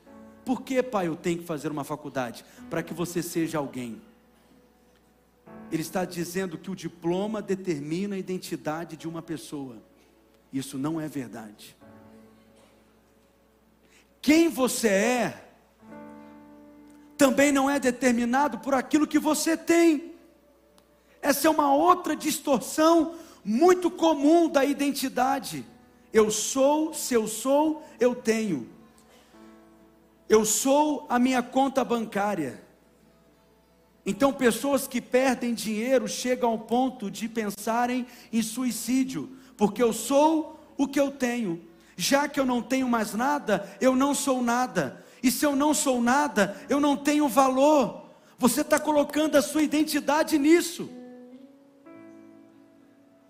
B: Por que, pai, eu tenho que fazer uma faculdade? Para que você seja alguém. Ele está dizendo que o diploma determina a identidade de uma pessoa. Isso não é verdade. Quem você é também não é determinado por aquilo que você tem. Essa é uma outra distorção muito comum da identidade. Eu sou, se eu sou, eu tenho. Eu sou a minha conta bancária. Então, pessoas que perdem dinheiro chegam ao ponto de pensarem em suicídio, porque eu sou o que eu tenho já que eu não tenho mais nada, eu não sou nada. E se eu não sou nada, eu não tenho valor. Você está colocando a sua identidade nisso.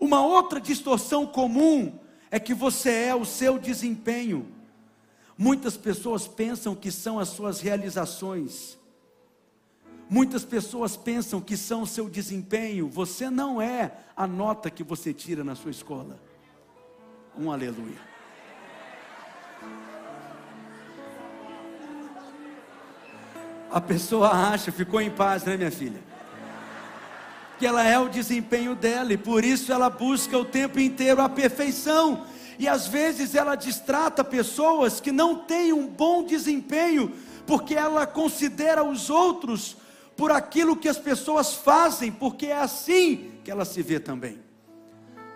B: Uma outra distorção comum é que você é o seu desempenho. Muitas pessoas pensam que são as suas realizações. Muitas pessoas pensam que são o seu desempenho. Você não é a nota que você tira na sua escola. Um aleluia. A pessoa acha, ficou em paz, né, minha filha? Que ela é o desempenho dela e por isso ela busca o tempo inteiro a perfeição. E às vezes ela distrata pessoas que não têm um bom desempenho, porque ela considera os outros por aquilo que as pessoas fazem, porque é assim que ela se vê também.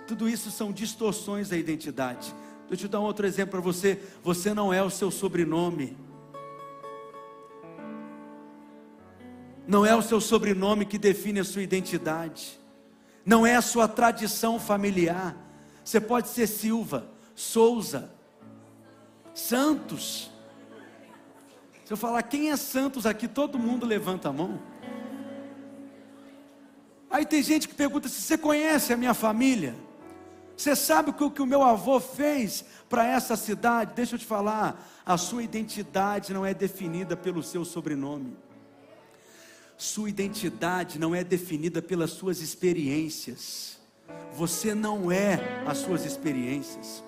B: Tudo isso são distorções da identidade. Deixa eu te dar um outro exemplo para você. Você não é o seu sobrenome. Não é o seu sobrenome que define a sua identidade. Não é a sua tradição familiar. Você pode ser Silva, Souza, Santos. Se eu falar quem é Santos aqui, todo mundo levanta a mão. Aí tem gente que pergunta se você conhece a minha família. Você sabe o que, o que o meu avô fez para essa cidade? Deixa eu te falar, a sua identidade não é definida pelo seu sobrenome. Sua identidade não é definida pelas suas experiências. Você não é as suas experiências.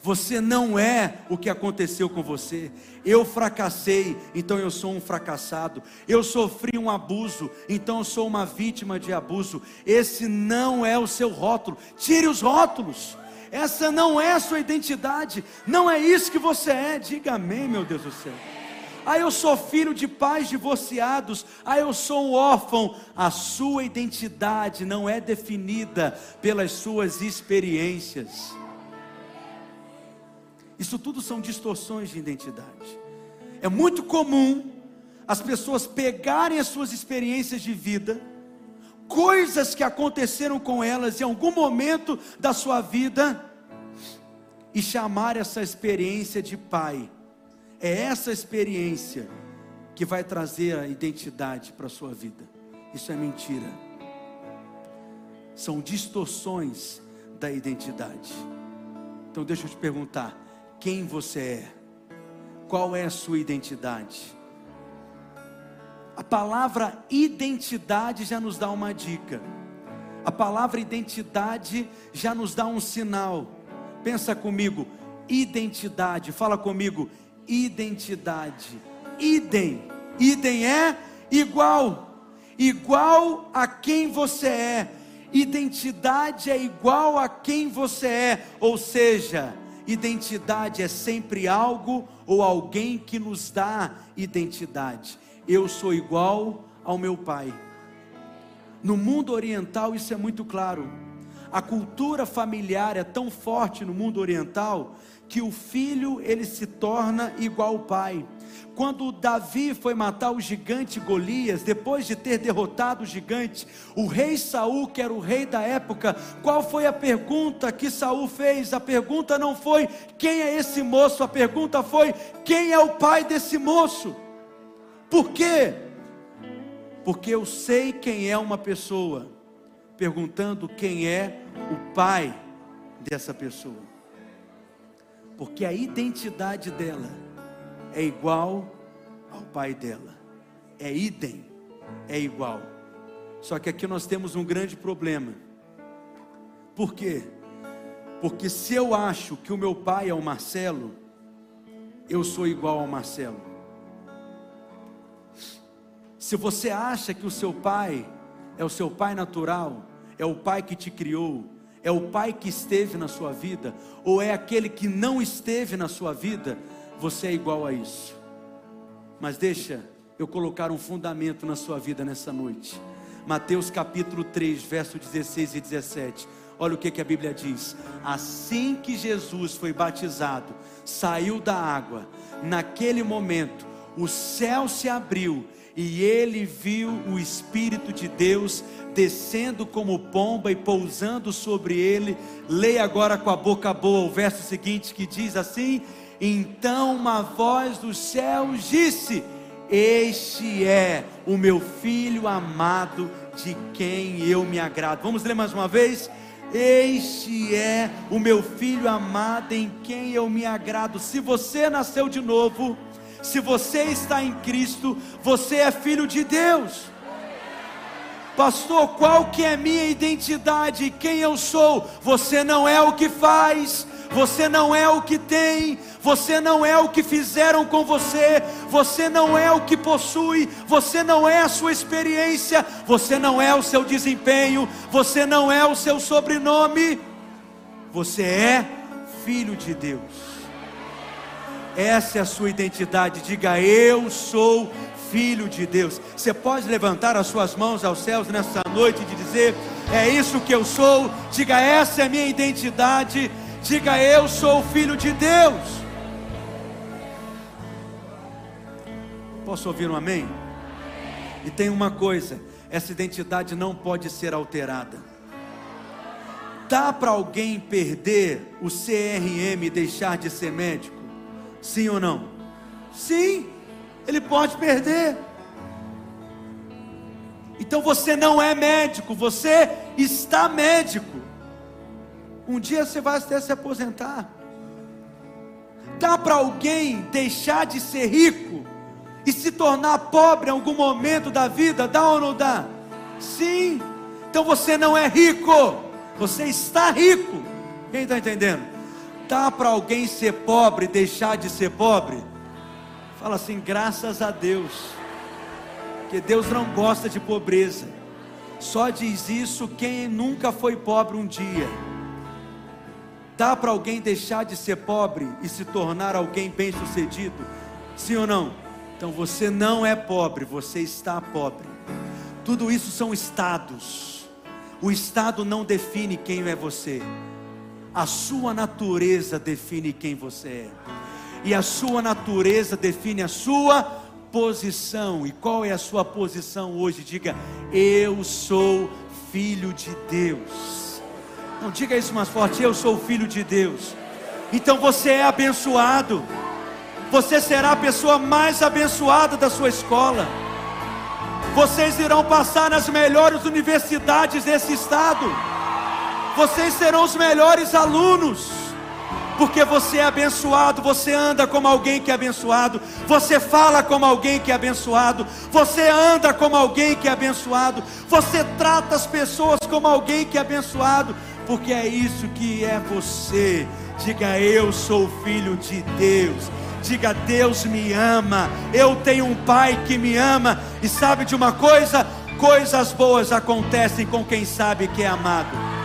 B: Você não é o que aconteceu com você. Eu fracassei, então eu sou um fracassado. Eu sofri um abuso, então eu sou uma vítima de abuso. Esse não é o seu rótulo. Tire os rótulos. Essa não é a sua identidade. Não é isso que você é. Diga amém, meu Deus do céu ah, eu sou filho de pais divorciados, ah, eu sou um órfão. A sua identidade não é definida pelas suas experiências. Isso tudo são distorções de identidade. É muito comum as pessoas pegarem as suas experiências de vida, coisas que aconteceram com elas em algum momento da sua vida, e chamar essa experiência de pai é essa experiência que vai trazer a identidade para a sua vida. Isso é mentira. São distorções da identidade. Então deixa eu te perguntar: quem você é, qual é a sua identidade. A palavra identidade já nos dá uma dica. A palavra identidade já nos dá um sinal. Pensa comigo, identidade. Fala comigo. Idem. Idem é igual. Igual a quem você é. Identidade é igual a quem você é. Ou seja, identidade é sempre algo ou alguém que nos dá identidade. Eu sou igual ao meu pai. No mundo oriental isso é muito claro. A cultura familiar é tão forte no mundo oriental que o filho ele se torna igual ao pai. Quando Davi foi matar o gigante Golias, depois de ter derrotado o gigante, o rei Saul, que era o rei da época, qual foi a pergunta que Saul fez? A pergunta não foi quem é esse moço, a pergunta foi quem é o pai desse moço. Por quê? Porque eu sei quem é uma pessoa, perguntando quem é o pai dessa pessoa porque a identidade dela é igual ao pai dela, é idem, é igual. Só que aqui nós temos um grande problema. Por quê? Porque se eu acho que o meu pai é o Marcelo, eu sou igual ao Marcelo. Se você acha que o seu pai é o seu pai natural, é o pai que te criou, é o pai que esteve na sua vida, ou é aquele que não esteve na sua vida, você é igual a isso. Mas deixa eu colocar um fundamento na sua vida nessa noite. Mateus capítulo 3, verso 16 e 17. Olha o que, que a Bíblia diz: Assim que Jesus foi batizado, saiu da água, naquele momento, o céu se abriu e ele viu o Espírito de Deus descendo como pomba e pousando sobre ele. Leia agora com a boca boa o verso seguinte que diz assim: Então uma voz dos céus disse: Este é o meu filho amado, de quem eu me agrado. Vamos ler mais uma vez? Este é o meu filho amado em quem eu me agrado. Se você nasceu de novo, se você está em Cristo, você é filho de Deus. Pastor, qual que é minha identidade? Quem eu sou? Você não é o que faz, você não é o que tem, você não é o que fizeram com você, você não é o que possui, você não é a sua experiência, você não é o seu desempenho, você não é o seu sobrenome, você é filho de Deus. Essa é a sua identidade. Diga: Eu sou filho de Deus. Você pode levantar as suas mãos aos céus nessa noite e dizer: É isso que eu sou. Diga: Essa é a minha identidade. Diga: Eu sou filho de Deus. Posso ouvir um amém? E tem uma coisa: essa identidade não pode ser alterada. Dá para alguém perder o CRM e deixar de ser médico? Sim ou não? Sim, ele pode perder. Então você não é médico, você está médico. Um dia você vai até se aposentar. Dá para alguém deixar de ser rico e se tornar pobre em algum momento da vida? Dá ou não dá? Sim. Então você não é rico, você está rico. Quem está entendendo? Dá para alguém ser pobre e deixar de ser pobre? Fala assim, graças a Deus. Que Deus não gosta de pobreza. Só diz isso quem nunca foi pobre um dia. Dá para alguém deixar de ser pobre e se tornar alguém bem-sucedido? Sim ou não? Então você não é pobre, você está pobre. Tudo isso são estados. O estado não define quem é você. A sua natureza define quem você é. E a sua natureza define a sua posição. E qual é a sua posição hoje? Diga: Eu sou filho de Deus. Não diga isso mais forte, eu sou filho de Deus. Então você é abençoado. Você será a pessoa mais abençoada da sua escola. Vocês irão passar nas melhores universidades desse estado vocês serão os melhores alunos. porque você é abençoado, você anda como alguém que é abençoado, você fala como alguém que é abençoado, você anda como alguém que é abençoado, você trata as pessoas como alguém que é abençoado, porque é isso que é você. Diga eu sou filho de Deus. Diga Deus me ama. Eu tenho um pai que me ama. E sabe de uma coisa? Coisas boas acontecem com quem sabe que é amado.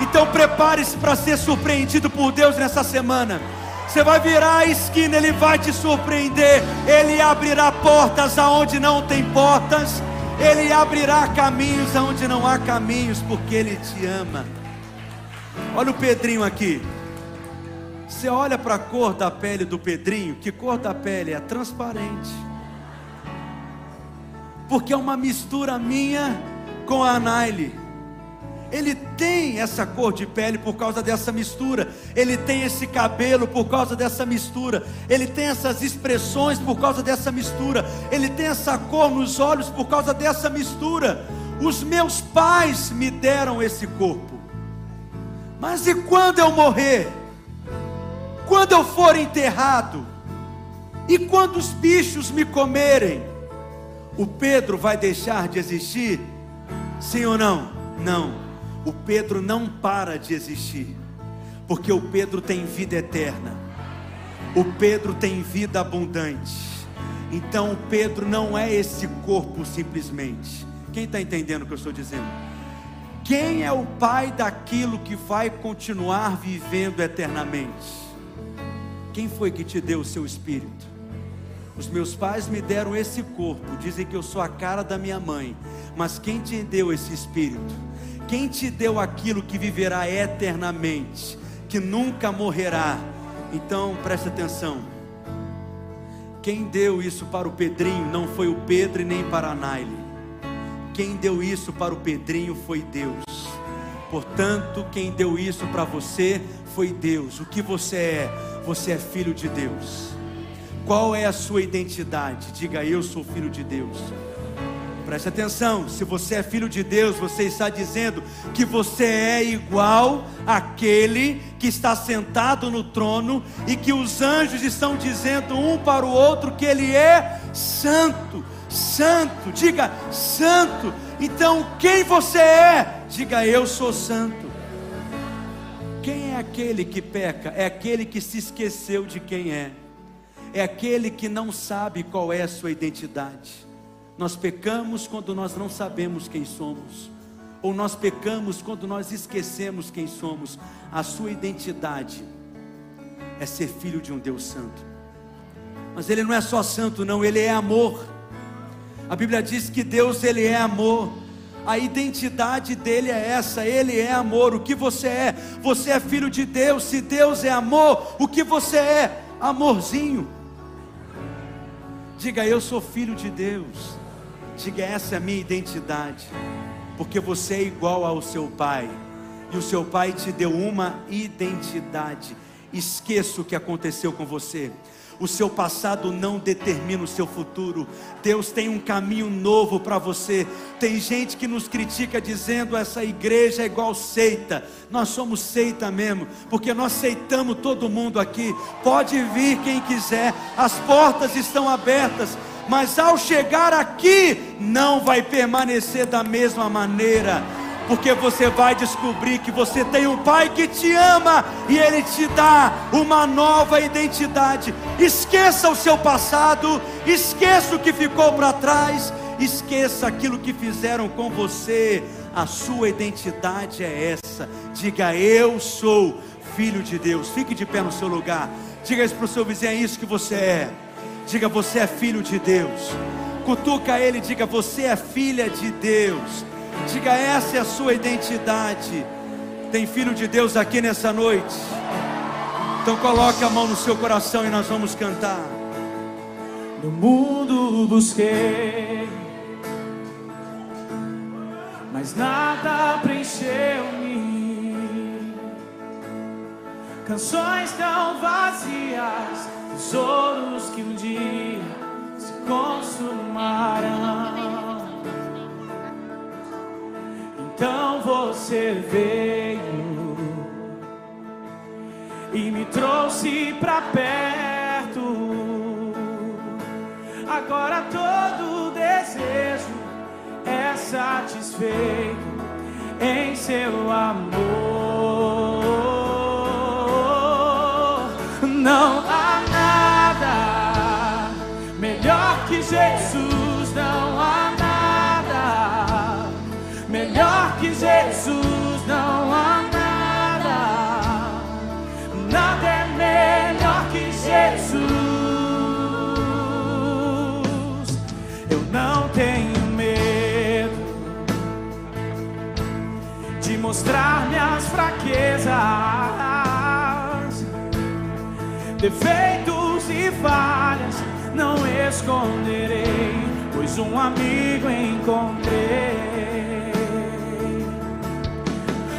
B: Então prepare-se para ser surpreendido por Deus nessa semana. Você vai virar a esquina, Ele vai te surpreender. Ele abrirá portas aonde não tem portas. Ele abrirá caminhos aonde não há caminhos, porque Ele te ama. Olha o Pedrinho aqui. Você olha para a cor da pele do Pedrinho, que cor da pele? É transparente. Porque é uma mistura minha com a Naile. Ele tem essa cor de pele por causa dessa mistura. Ele tem esse cabelo por causa dessa mistura. Ele tem essas expressões por causa dessa mistura. Ele tem essa cor nos olhos por causa dessa mistura. Os meus pais me deram esse corpo. Mas e quando eu morrer? Quando eu for enterrado? E quando os bichos me comerem? O Pedro vai deixar de existir? Sim ou não? Não o Pedro não para de existir, porque o Pedro tem vida eterna, o Pedro tem vida abundante. Então o Pedro não é esse corpo simplesmente. Quem está entendendo o que eu estou dizendo? Quem é o pai daquilo que vai continuar vivendo eternamente? Quem foi que te deu o seu espírito? Os meus pais me deram esse corpo, dizem que eu sou a cara da minha mãe, mas quem te deu esse espírito? Quem te deu aquilo que viverá eternamente, que nunca morrerá? Então preste atenção. Quem deu isso para o Pedrinho não foi o Pedro e nem para a Naile. Quem deu isso para o Pedrinho foi Deus. Portanto, quem deu isso para você foi Deus. O que você é? Você é filho de Deus. Qual é a sua identidade? Diga eu sou filho de Deus. Preste atenção, se você é filho de Deus, você está dizendo que você é igual àquele que está sentado no trono e que os anjos estão dizendo um para o outro que ele é santo, santo, diga santo. Então, quem você é? Diga eu sou santo. Quem é aquele que peca? É aquele que se esqueceu de quem é. É aquele que não sabe qual é a sua identidade. Nós pecamos quando nós não sabemos quem somos, ou nós pecamos quando nós esquecemos quem somos. A sua identidade é ser filho de um Deus Santo. Mas ele não é só santo, não, ele é amor. A Bíblia diz que Deus ele é amor. A identidade dele é essa, ele é amor. O que você é? Você é filho de Deus. Se Deus é amor, o que você é? Amorzinho. Diga, eu sou filho de Deus. Diga: essa é a minha identidade, porque você é igual ao seu pai, e o seu pai te deu uma identidade. Esqueça o que aconteceu com você. O seu passado não determina o seu futuro. Deus tem um caminho novo para você. Tem gente que nos critica dizendo essa igreja é igual seita. Nós somos seita mesmo, porque nós aceitamos todo mundo aqui. Pode vir quem quiser. As portas estão abertas mas ao chegar aqui, não vai permanecer da mesma maneira, porque você vai descobrir que você tem um Pai que te ama e Ele te dá uma nova identidade. Esqueça o seu passado, esqueça o que ficou para trás, esqueça aquilo que fizeram com você. A sua identidade é essa. Diga: Eu sou filho de Deus. Fique de pé no seu lugar. Diga isso para o seu vizinho: É isso que você é. Diga, você é filho de Deus. Cutuca ele, diga, você é filha de Deus. Diga, essa é a sua identidade. Tem filho de Deus aqui nessa noite. Então coloque a mão no seu coração e nós vamos cantar.
C: No mundo busquei, mas nada preencheu-me. Canções tão vazias tesouros que um dia se consumarão. Então você veio trouxe pra perto. Agora todo desejo é satisfeito em seu amor. Não há nada melhor que Jesus, Jesus. Eu não tenho medo de mostrar minhas fraquezas, defeitos e falhas, não esconderei, pois um amigo encontrei.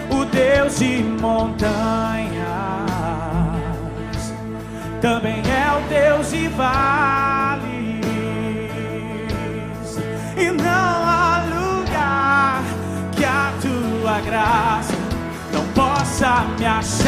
C: O Deus de montanhas também é o Deus de vales, e não há lugar que a tua graça não possa me achar.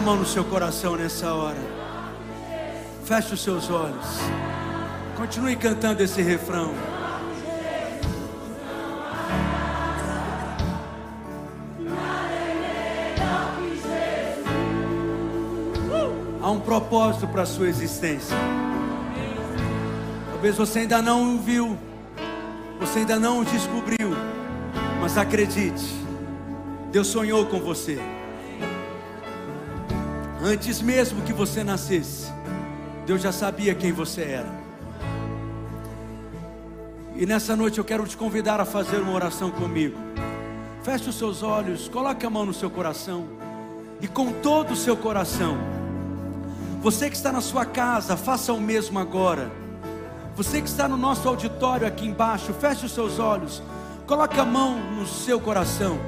C: A
B: mão no seu coração nessa hora. Feche os seus olhos. Continue cantando esse refrão. Há um propósito para a sua existência. Talvez você ainda não o viu, você ainda não o descobriu, mas acredite, Deus sonhou com você. Antes mesmo que você nascesse, Deus já sabia quem você era. E nessa noite eu quero te convidar a fazer uma oração comigo. Feche os seus olhos, coloque a mão no seu coração e com todo o seu coração. Você que está na sua casa, faça o mesmo agora. Você que está no nosso auditório aqui embaixo, feche os seus olhos, coloque a mão no seu coração.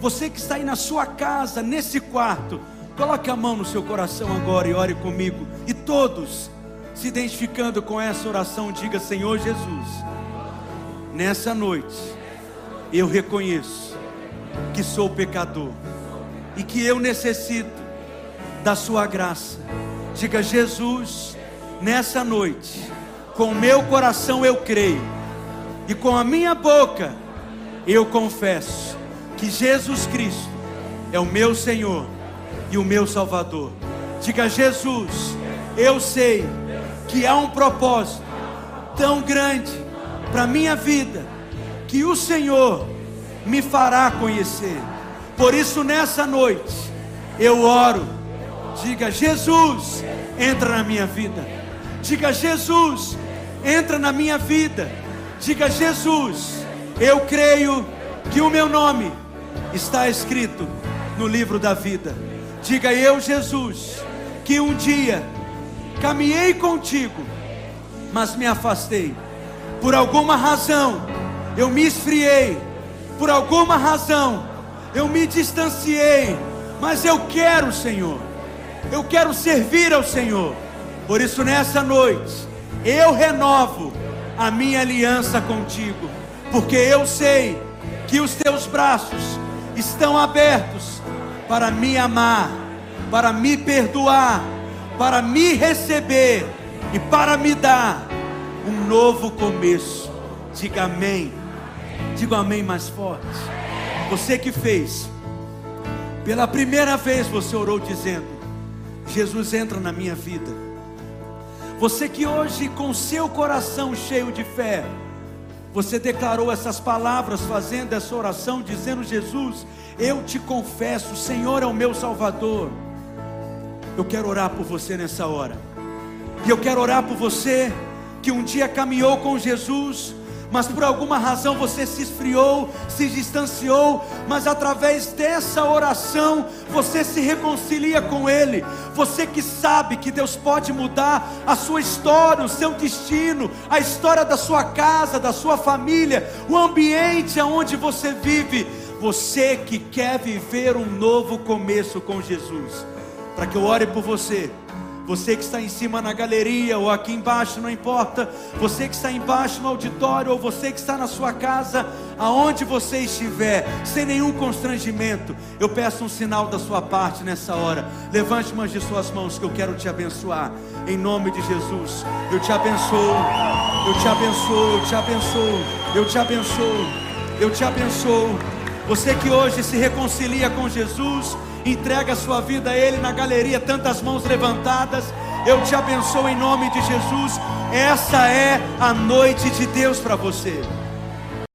B: Você que está aí na sua casa, nesse quarto, coloque a mão no seu coração agora e ore comigo. E todos, se identificando com essa oração, diga: Senhor Jesus, nessa noite, eu reconheço que sou pecador e que eu necessito da Sua graça. Diga, Jesus, nessa noite, com meu coração eu creio, e com a minha boca eu confesso que Jesus Cristo é o meu Senhor e o meu Salvador. Diga, Jesus, eu sei que há um propósito tão grande para minha vida que o Senhor me fará conhecer. Por isso, nessa noite, eu oro. Diga, Jesus, entra na minha vida. Diga, Jesus, entra na minha vida. Diga, Jesus, eu creio que o meu nome está escrito no livro da vida. Diga, eu, Jesus, que um dia caminhei contigo, mas me afastei. Por alguma razão, eu me esfriei. Por alguma razão, eu me distanciei, mas eu quero, Senhor. Eu quero servir ao Senhor. Por isso, nessa noite, eu renovo a minha aliança contigo, porque eu sei que os teus braços estão abertos para me amar, para me perdoar, para me receber e para me dar um novo começo. Diga amém. Diga amém mais forte. Você que fez, pela primeira vez você orou dizendo: Jesus entra na minha vida. Você que hoje, com seu coração cheio de fé, você declarou essas palavras, fazendo essa oração, dizendo: Jesus, eu te confesso, o Senhor é o meu Salvador. Eu quero orar por você nessa hora, e eu quero orar por você que um dia caminhou com Jesus, mas por alguma razão você se esfriou, se distanciou, mas através dessa oração você se reconcilia com Ele. Você que sabe que Deus pode mudar a sua história, o seu destino, a história da sua casa, da sua família, o ambiente aonde você vive. Você que quer viver um novo começo com Jesus, para que eu ore por você você que está em cima na galeria ou aqui embaixo, não importa. Você que está embaixo no auditório ou você que está na sua casa, aonde você estiver, sem nenhum constrangimento, eu peço um sinal da sua parte nessa hora. Levante uma de suas mãos que eu quero te abençoar. Em nome de Jesus, eu te abençoo. Eu te abençoo, eu te abençoo. Eu te abençoo. Eu te abençoo. Você que hoje se reconcilia com Jesus, entrega a sua vida a Ele na galeria, tantas mãos levantadas. Eu te abençoo em nome de Jesus. Essa é a noite de Deus para você.